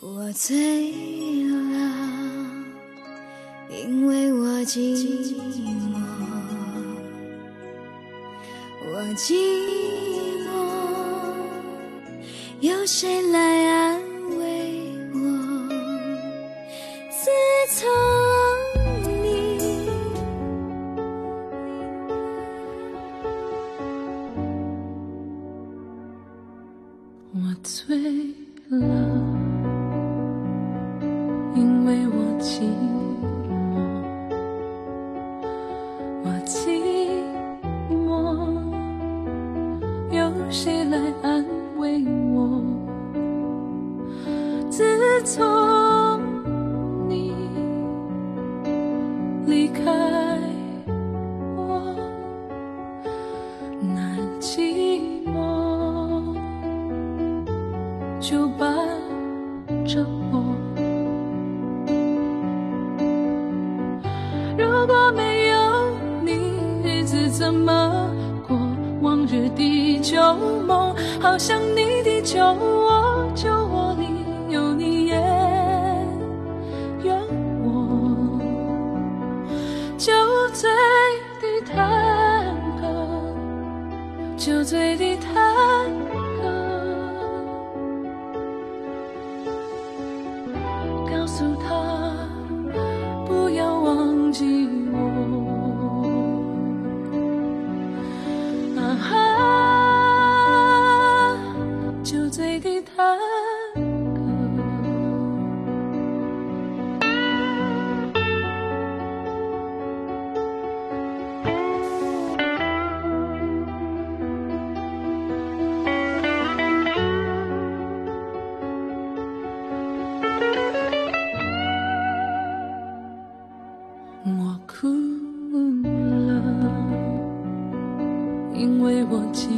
我醉了因为我寂寞。我寂寞有谁来爱？我哭了因为我记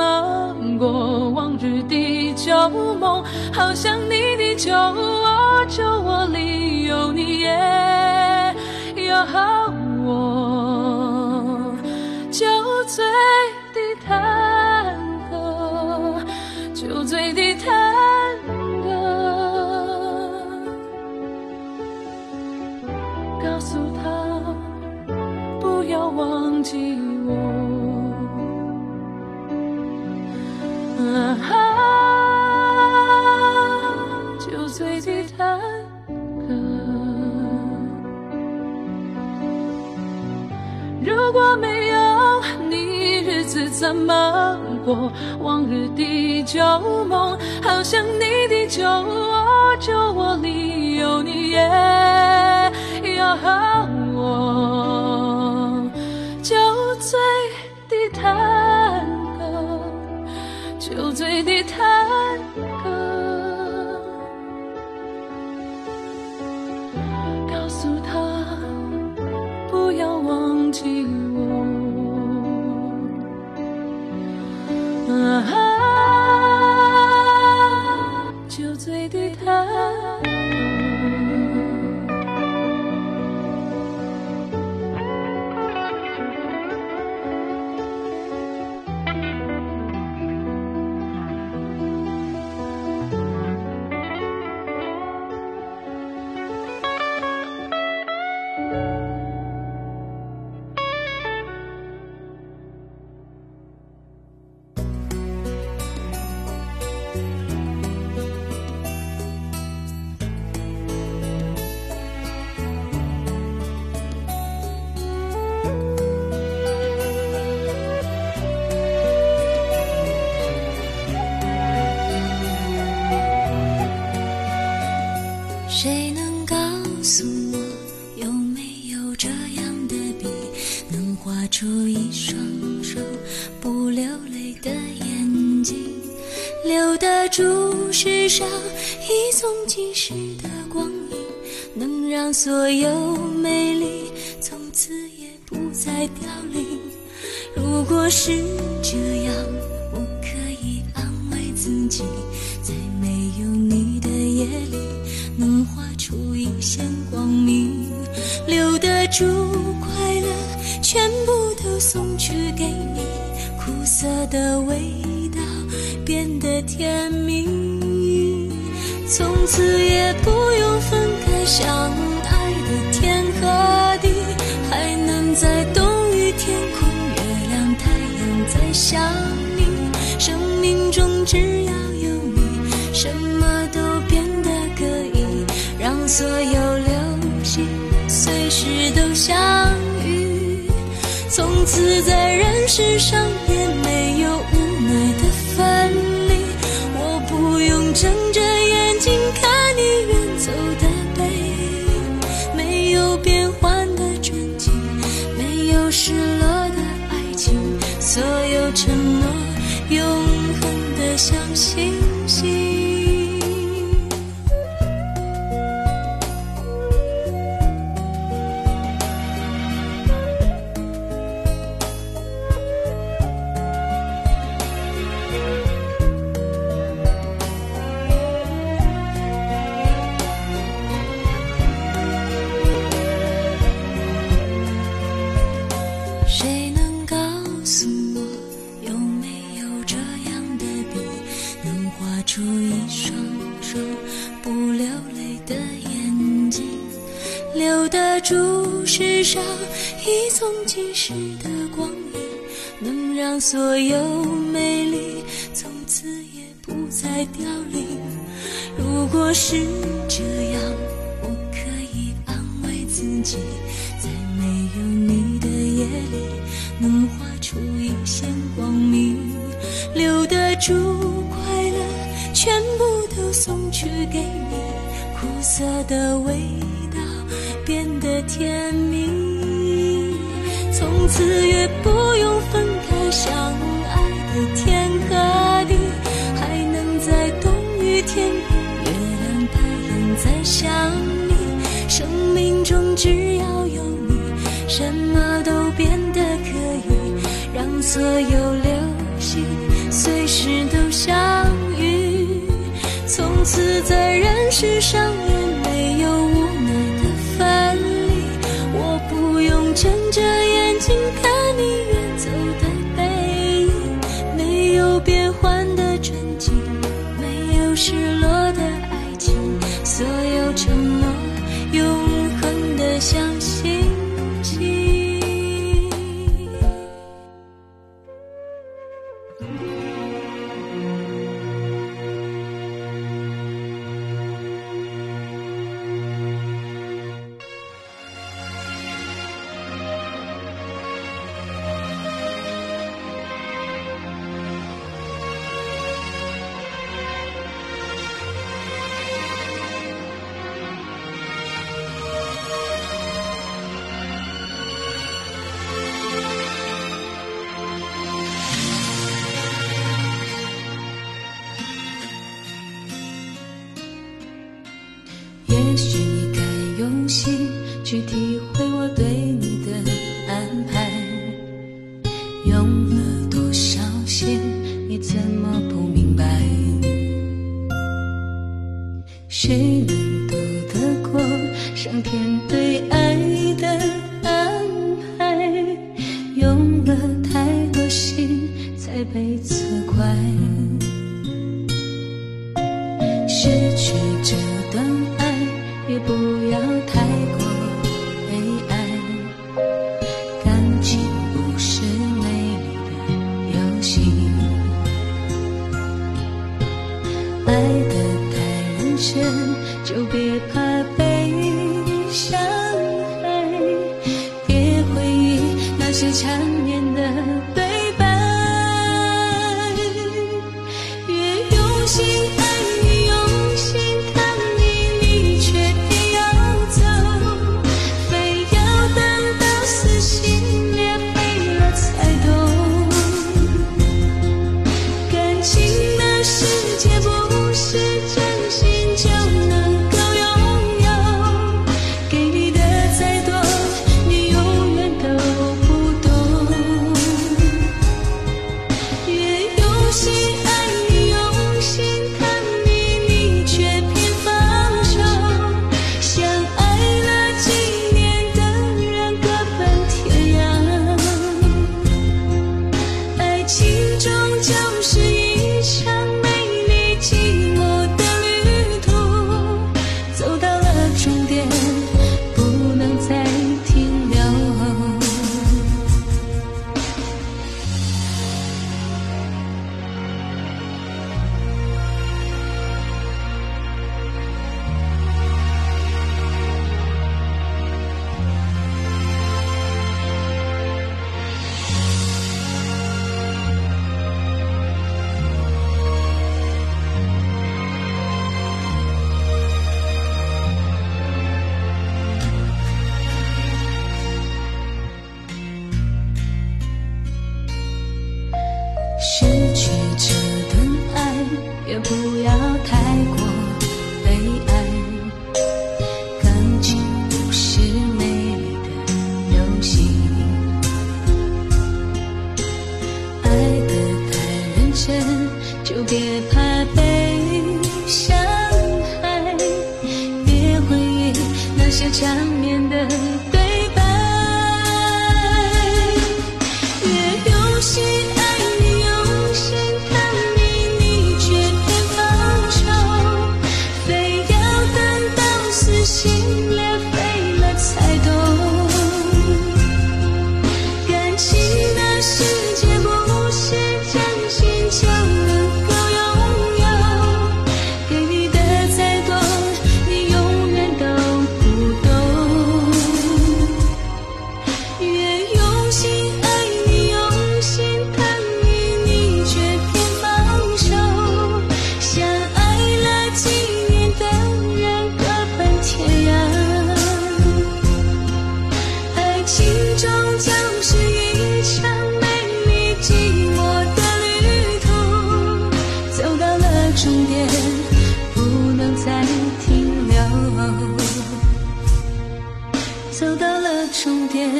难过往日的旧梦好像你的酒窝酒窝里有你也有怎么过往日的旧梦好像你的酒窝酒窝里有你也有我酒醉的探戈酒醉的探戈所有美丽从此也不再凋零。如果是想你生命中只要有你什么都变得可以让所有流星随时都相遇。从此在人世上像星星所有在人世上终点不能再停留。走到了终点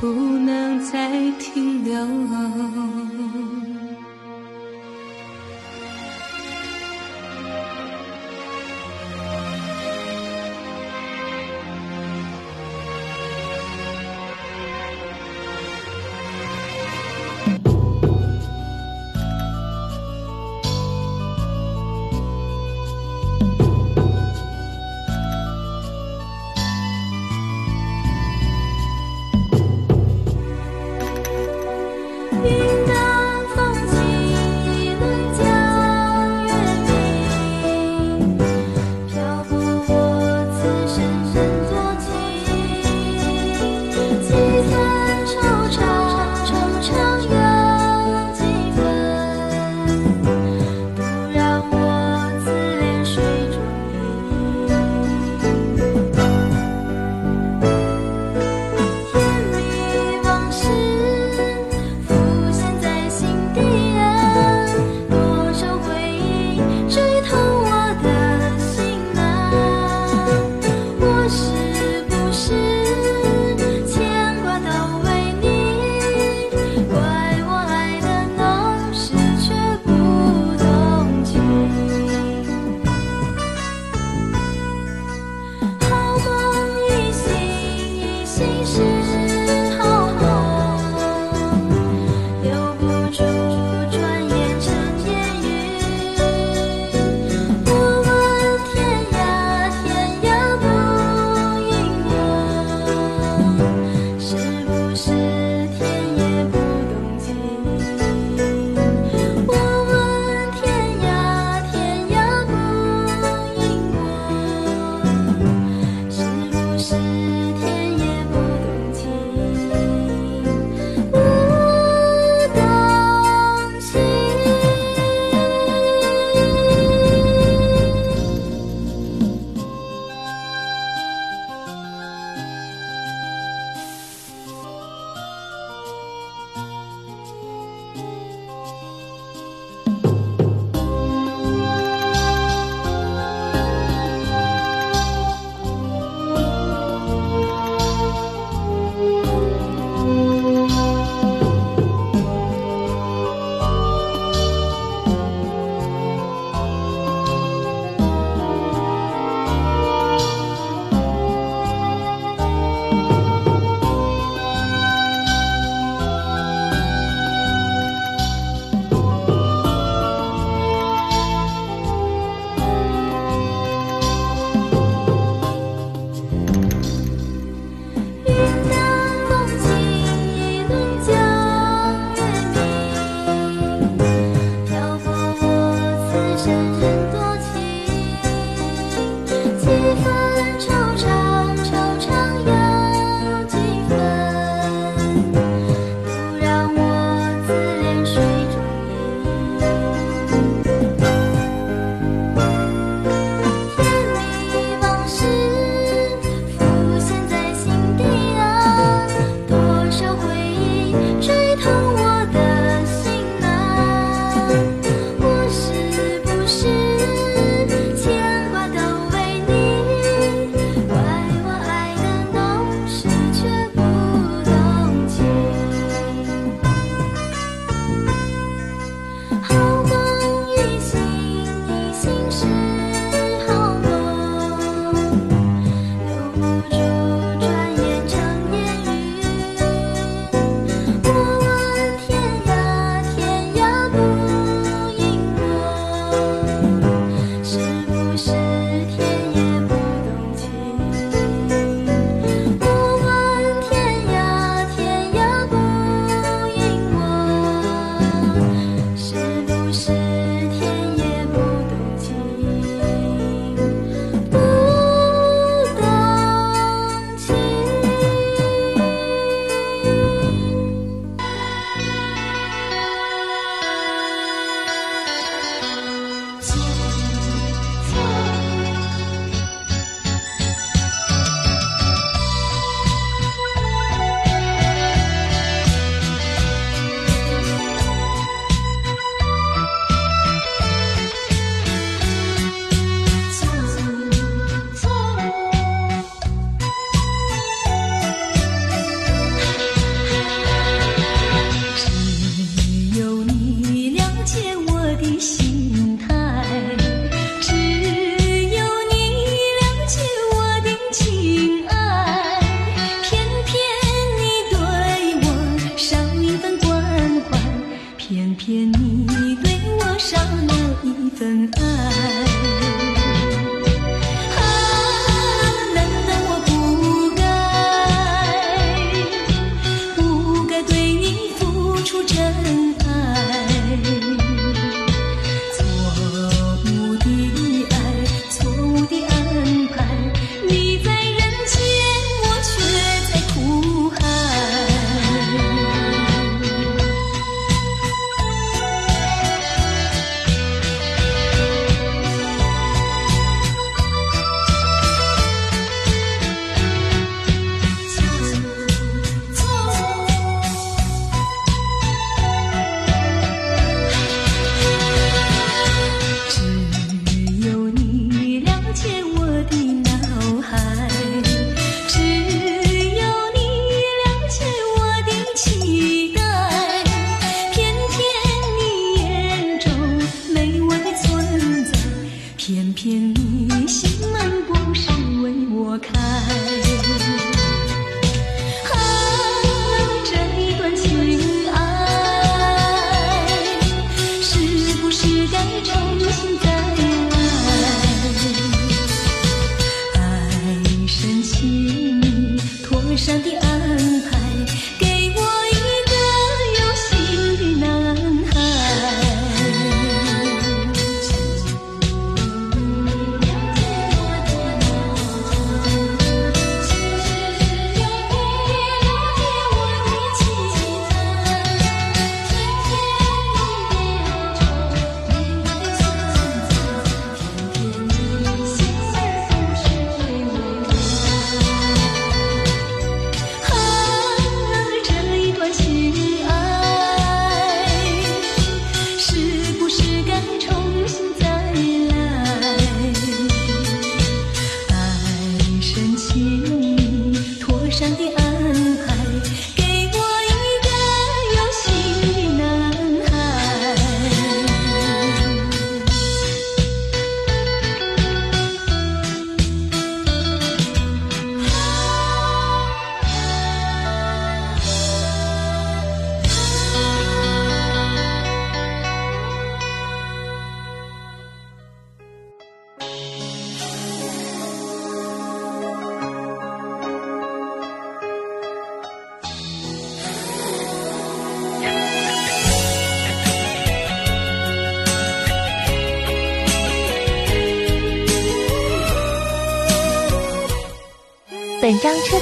不能再停留。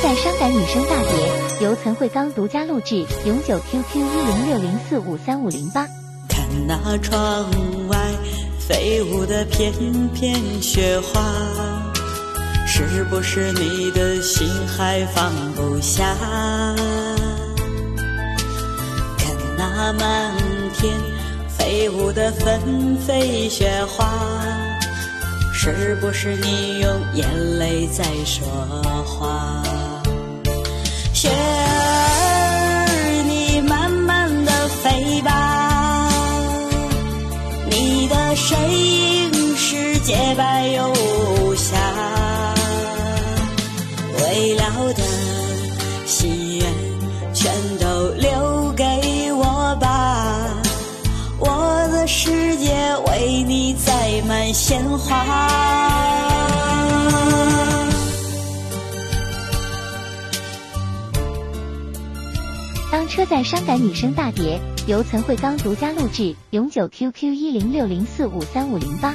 在伤感女声大碟由岑慧刚独家录制，永久 QQ 一零六零四五三五零八。看那窗外飞舞的片片雪花，是不是你的心还放不下？看那满天飞舞的纷飞雪花。是不是你用眼泪在说话？雪儿，你慢慢的飞吧，你的身影是洁白又无瑕，未了的心愿全都留给我吧，我的世界为你载满鲜花。车载伤感女声大碟由岑慧刚独家录制，永久 QQ 一零六零四五三五零八。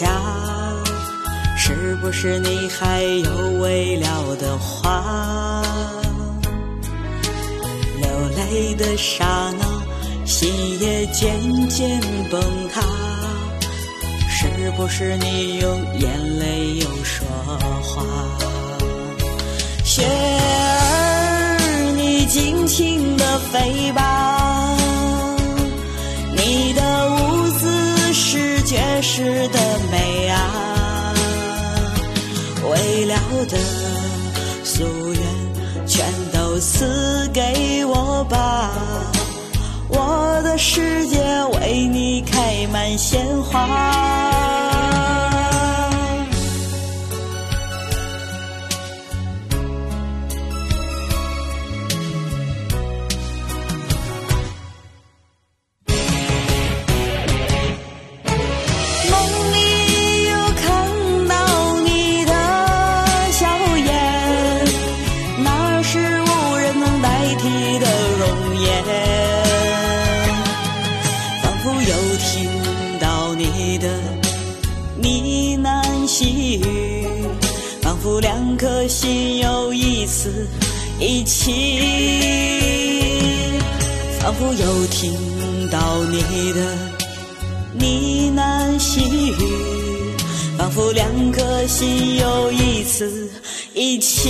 下。是不是你还有未了的话？流泪的刹那，心也渐渐崩塌。是不是你用眼泪又说话？雪儿，你尽情的飞吧，的夙愿，全都赐给我吧。我的世界为你开满鲜花。一起，仿佛又听到你的。呢喃细语，仿佛两颗心又一次一起。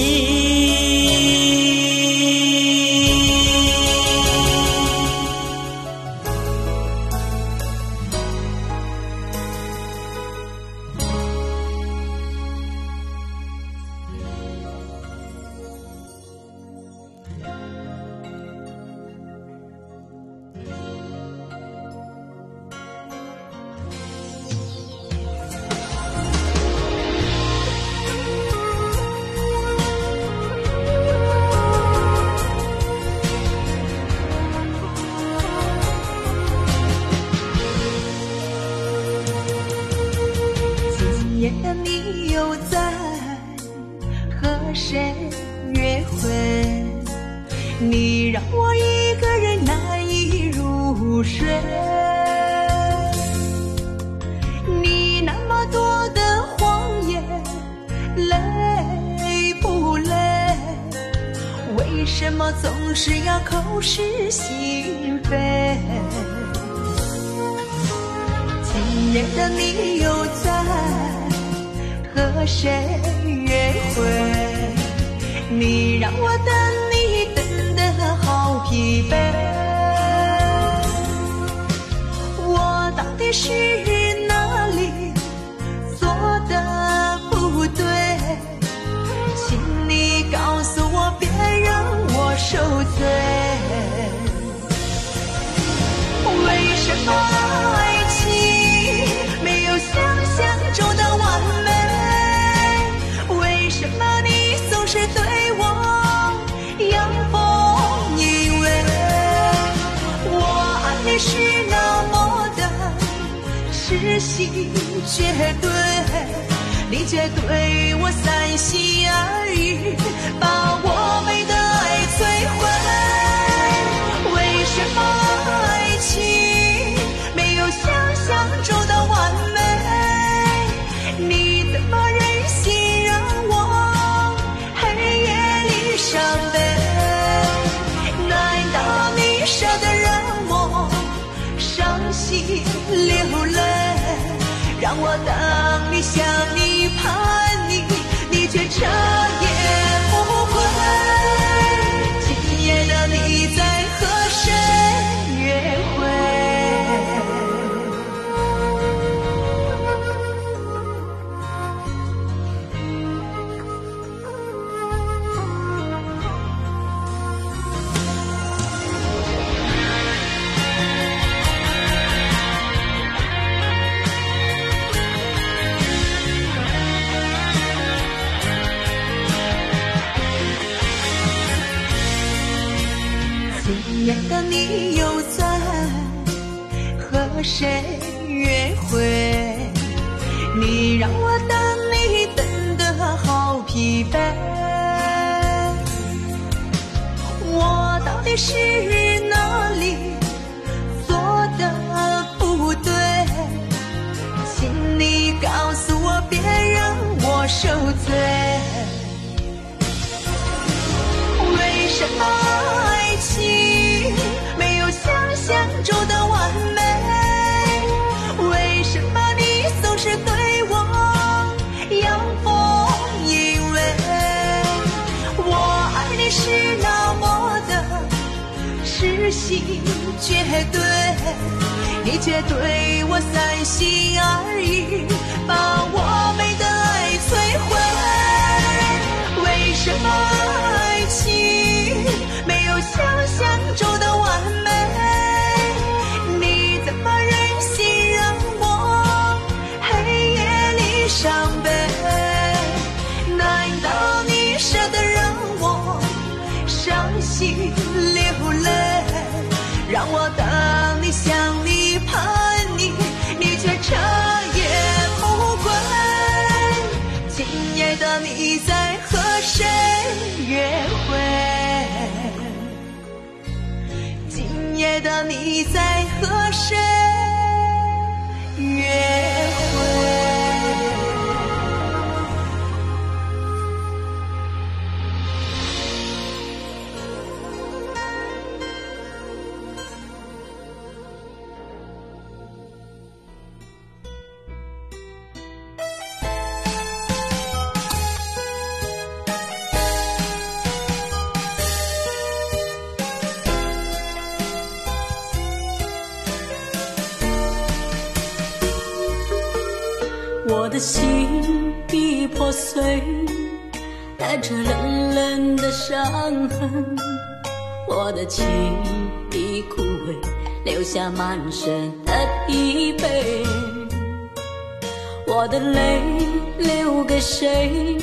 什么总是要口是心非？今夜的你又在和谁约会？你让我等你等得好疲惫。我到底是受罪。为什么爱情没有想象中的完美？为什么你总是对我阳奉阴违？我爱你是那么的痴心绝对，你却对我三心二意，把我们的摧毁。为什么爱情没有想象中的完美？你怎么忍心让我黑夜里伤悲？难道你舍得让我伤心流泪？让我等你想你盼你，你却今夜的你又在和谁约会？你让我等你等得好疲惫。我到底是哪里做的不对？请你告诉我，别让我受罪。为什么绝对你却对我三心二意把我们的爱摧毁为什么爱情没有想象中的完美？said 心已破碎，带着冷冷的伤痕，我的情已枯萎，留下满身的疲惫。我的泪留给谁？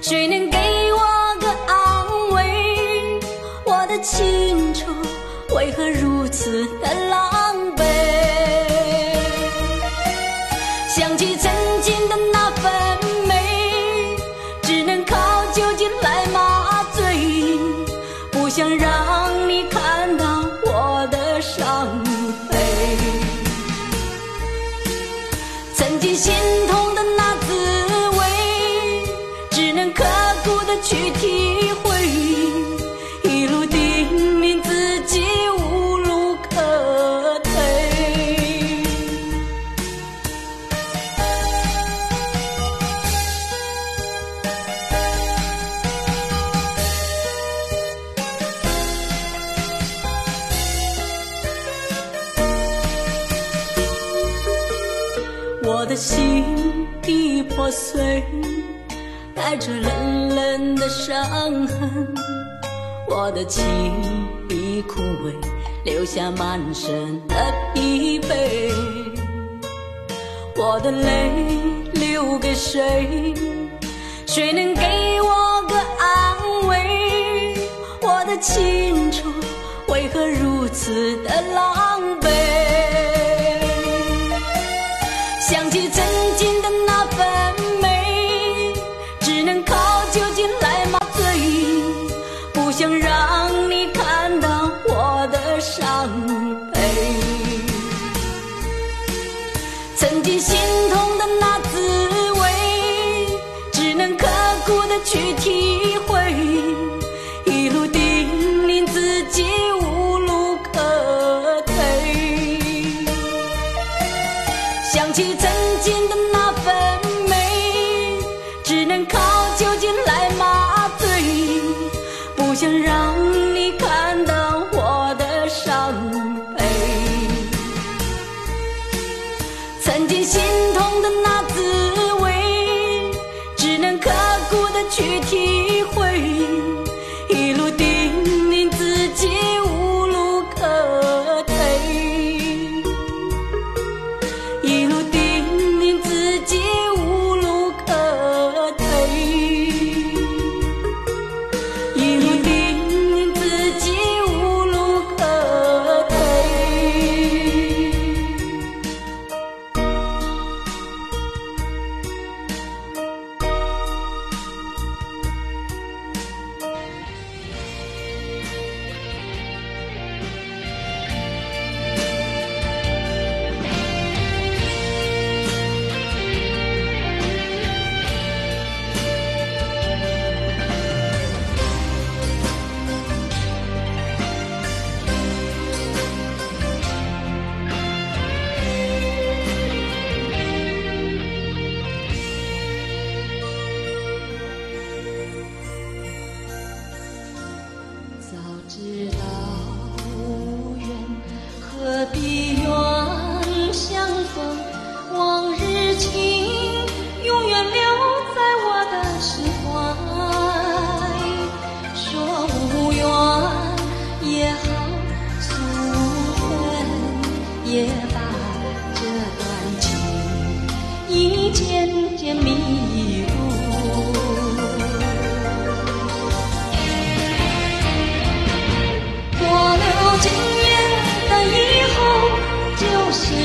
谁能给我个安慰？我的青春为何如此的狼狈？的情已枯萎，留下满身的疲惫。我的泪留给谁？谁能给我个安慰？我的青春为何如此的狼狈？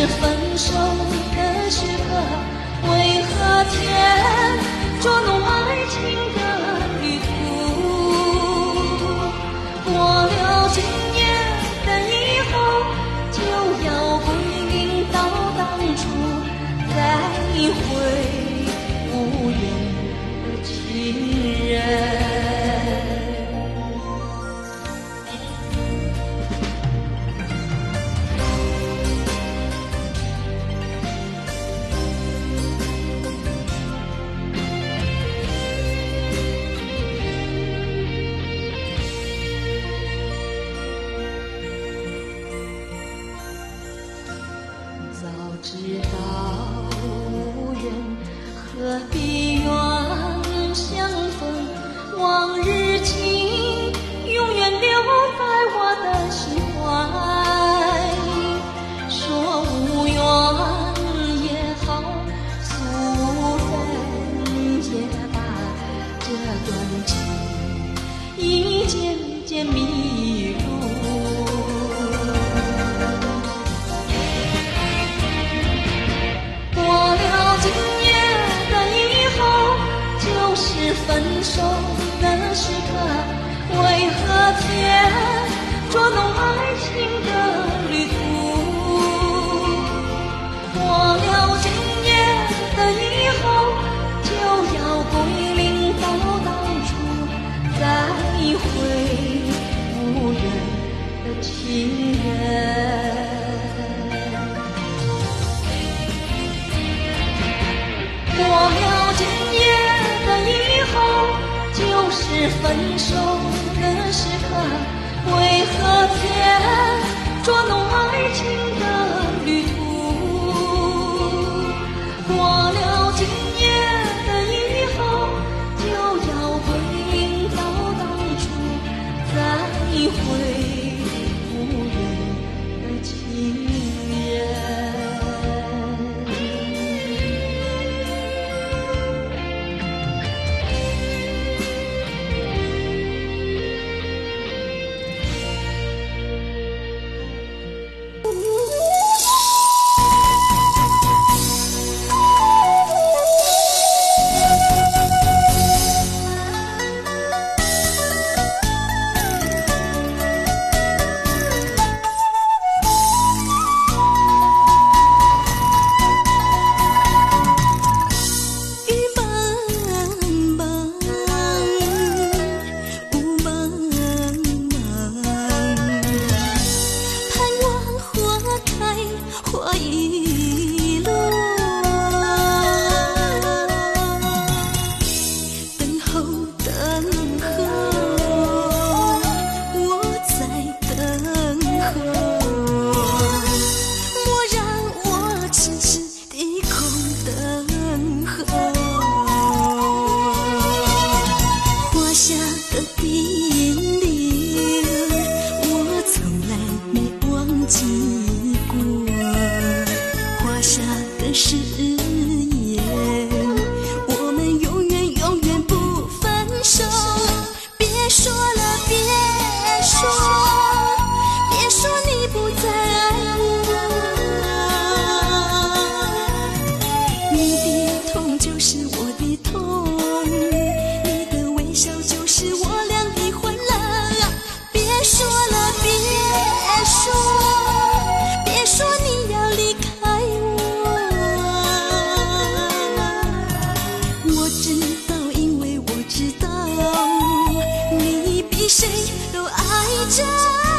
分手的时候为何天捉弄爱情的谁都爱着。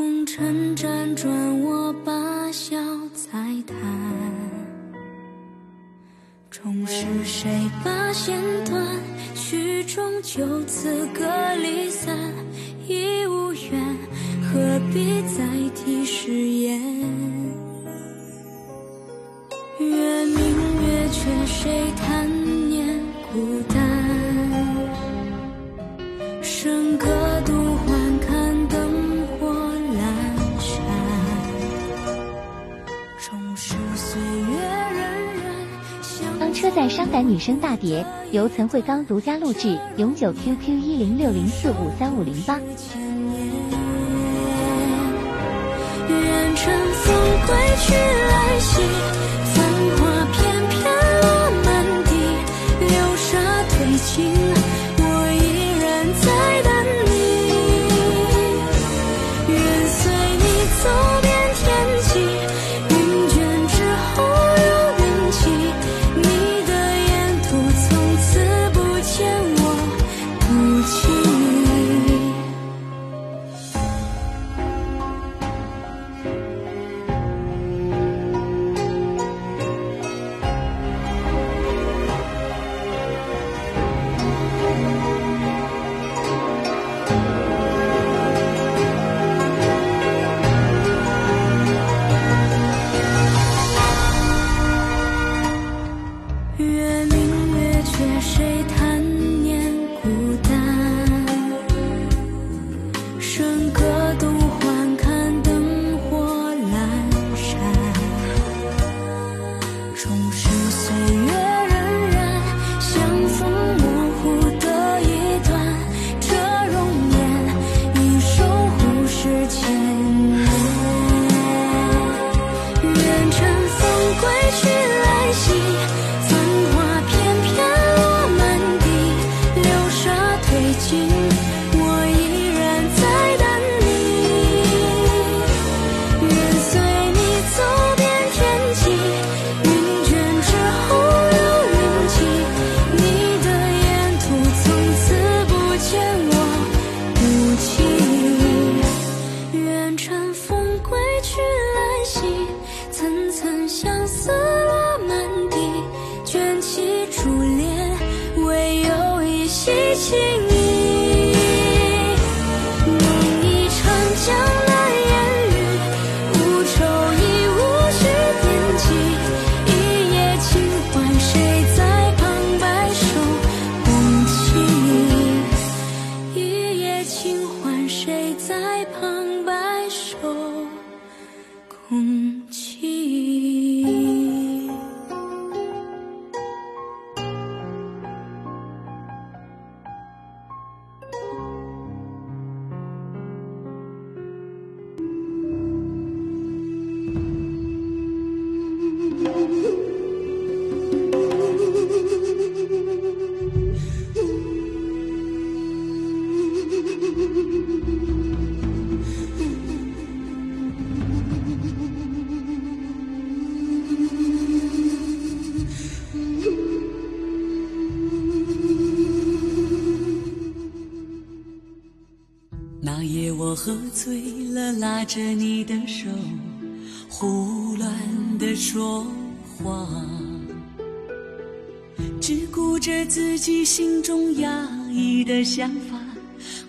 红尘辗转，我把笑再谈。终是谁把弦断？曲终就此各离散，已无缘，何必再提誓言？月明月缺，谁叹车载伤感女声大碟，由岑慧刚独家录制，永久 QQ 一零六零四五三五零八。愿乘风归去来兮，己心中压抑的想法，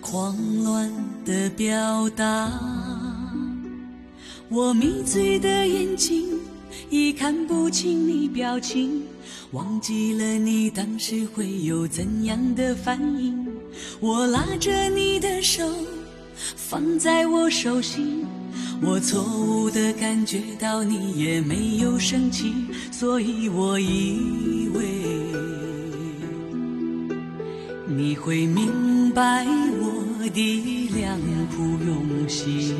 狂乱的表达。我迷醉的眼睛已看不清你表情，忘记了你当时会有怎样的反应。我拉着你的手，放在我手心，我错误的感觉到你也没有生气，所以我以为你会明白我的良苦用心。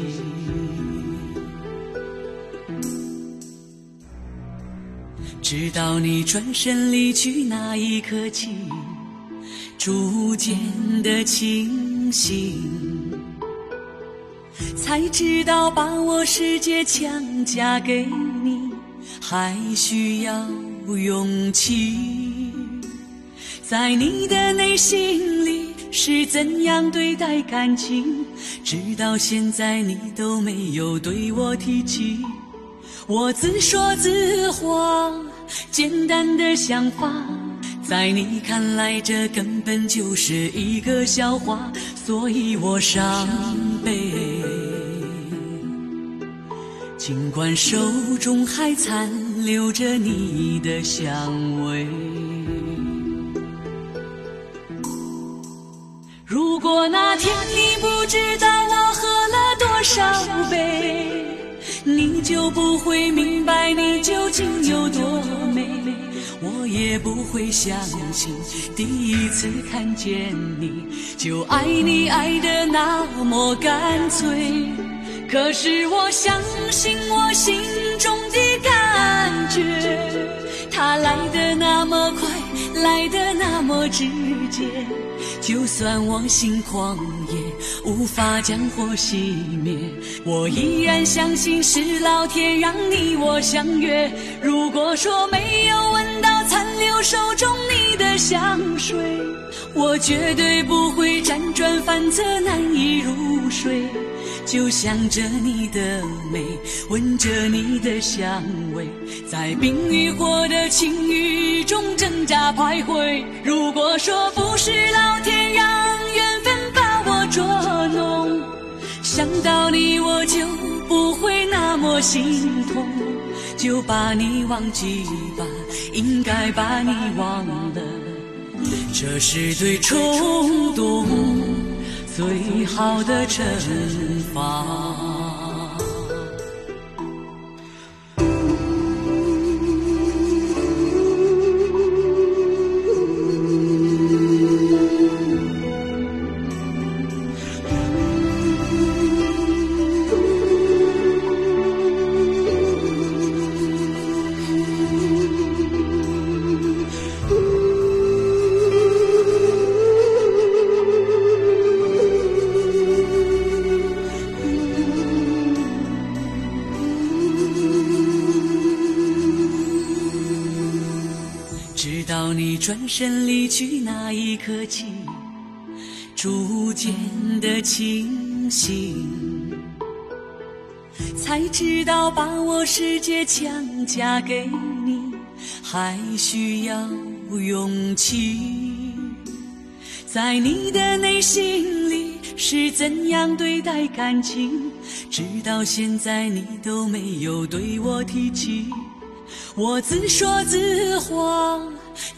直到你转身离去那一刻起，逐渐的清醒，才知道把我世界强加给你，还需要勇气。在你的内心里是怎样对待感情，直到现在你都没有对我提起。我自说自话，简单的想法，在你看来这根本就是一个笑话，所以我伤悲。尽管手中还残留着你的香味。如果那天你不知道我喝了多少杯，你就不会明白你究竟有多美，我也不会相信第一次看见你就爱你爱的那么干脆。可是我相信我心中的感觉，它来的那么快，来的那么直界。就算我心狂野，无法将火熄灭，我依然相信是老天让你我相约。如果说没有闻到残留手中你的香水，我绝对不会辗转反侧，难以入睡。就想着你的美，闻着你的香味，在冰与火的情欲中挣扎徘徊。如果说不是老天让缘分把我捉弄，想到你我就不会那么心痛。就把你忘记吧，应该把你忘了，这是对冲动。最好的惩罚。身离去那一刻起，逐渐的清醒，才知道把我世界强加给你，还需要勇气。在你的内心里是怎样对待感情，直到现在你都没有对我提起。我自说自话，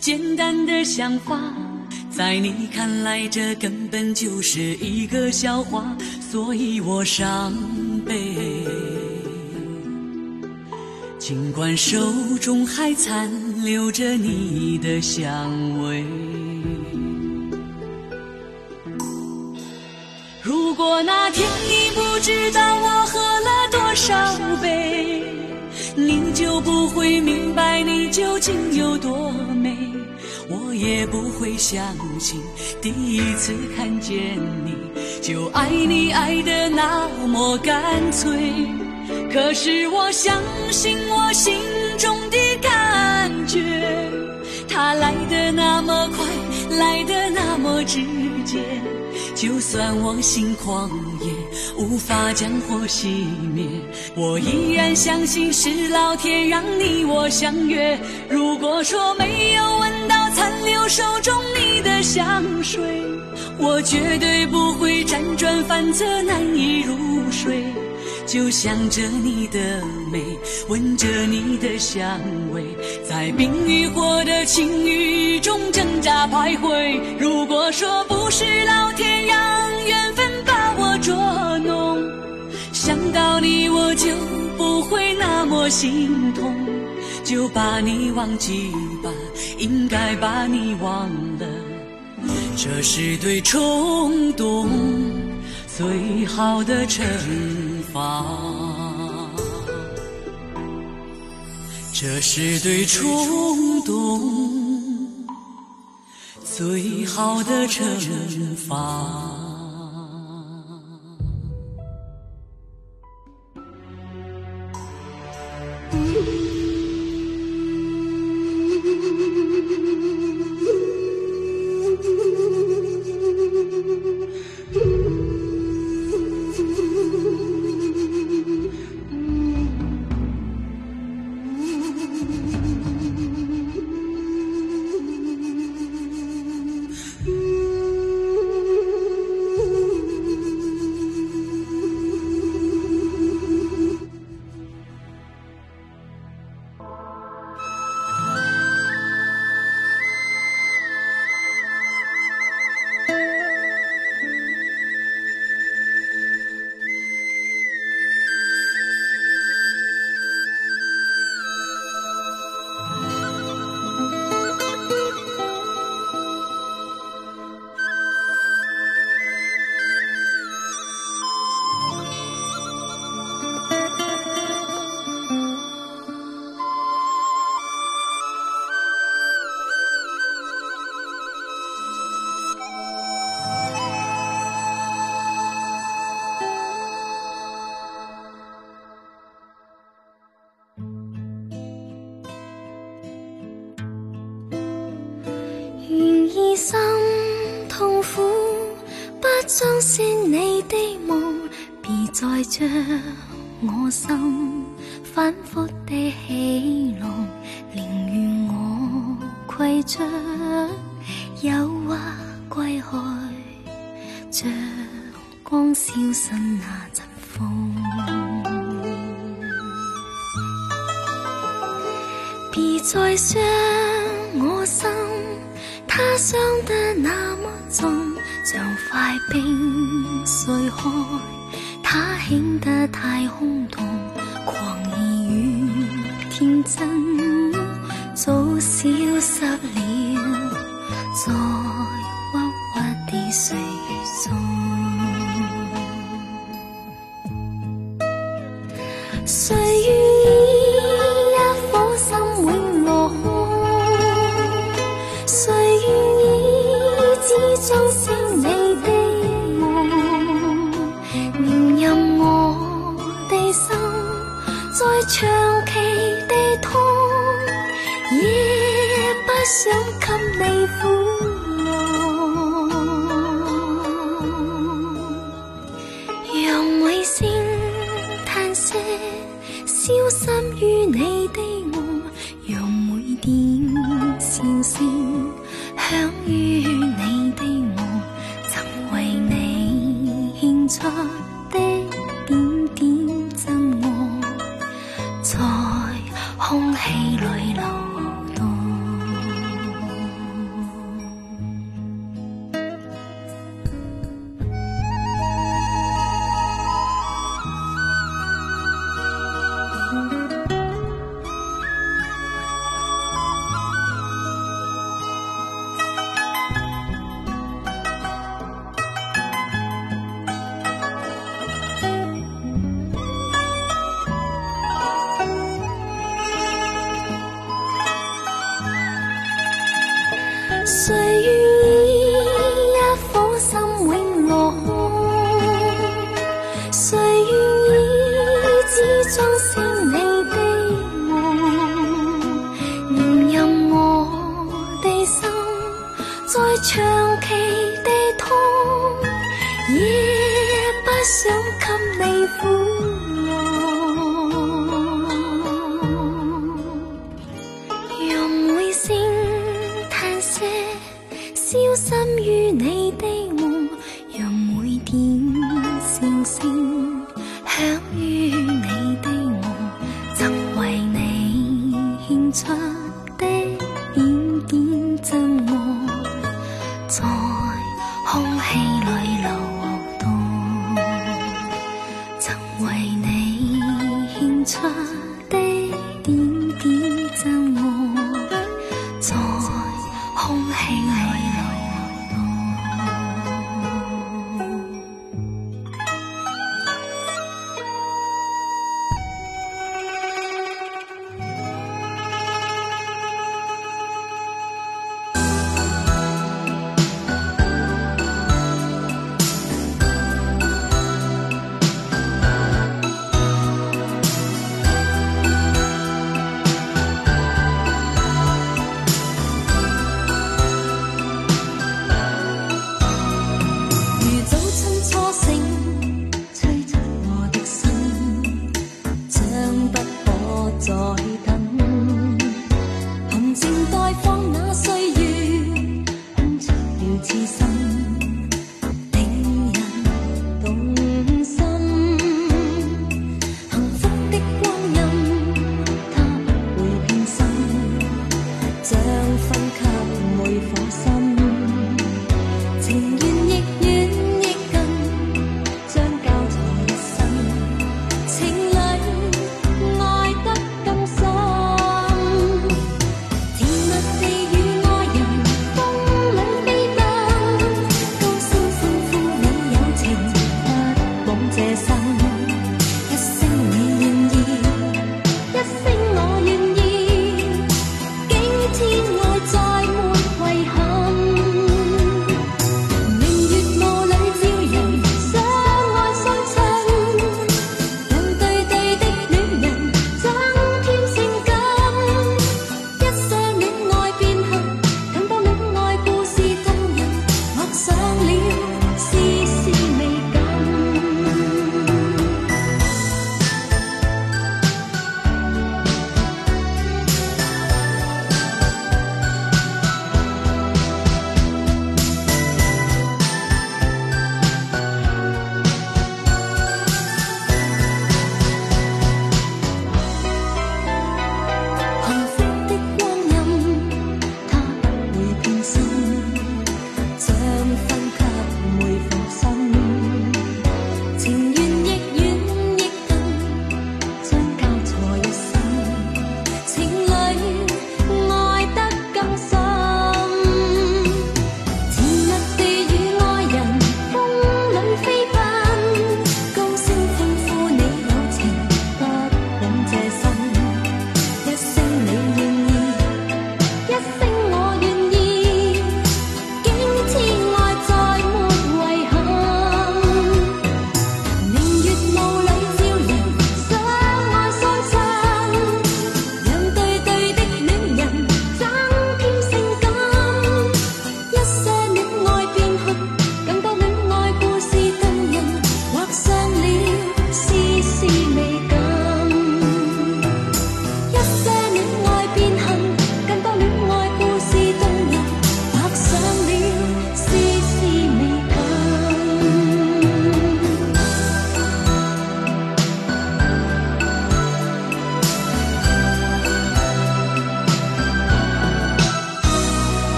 简单的想法，在你看来这根本就是一个笑话，所以我伤悲。尽管手中还残留着你的香味。如果那天你不知道我喝了多少杯，你就不会明白你究竟有多美，我也不会相信第一次看见你就爱你爱的那么干脆。可是我相信我心中的感觉，它来的那么快，来的那么直接。就算我心狂野，无法将火熄灭，我依然相信是老天让你我相约。如果说没有闻到残留手中你的香水，我绝对不会辗转反侧，难以入睡。就想着你的美，闻着你的香味，在冰与火的情欲中挣扎徘徊。如果说不是老天让缘分捉弄，想到你我就不会那么心痛。就把你忘记吧，应该把你忘了，这是对冲动最好的惩罚。这是对冲动最好的惩罚。于你的我，让每点笑声响于你的我，曾为你献出的点点真爱，在空气。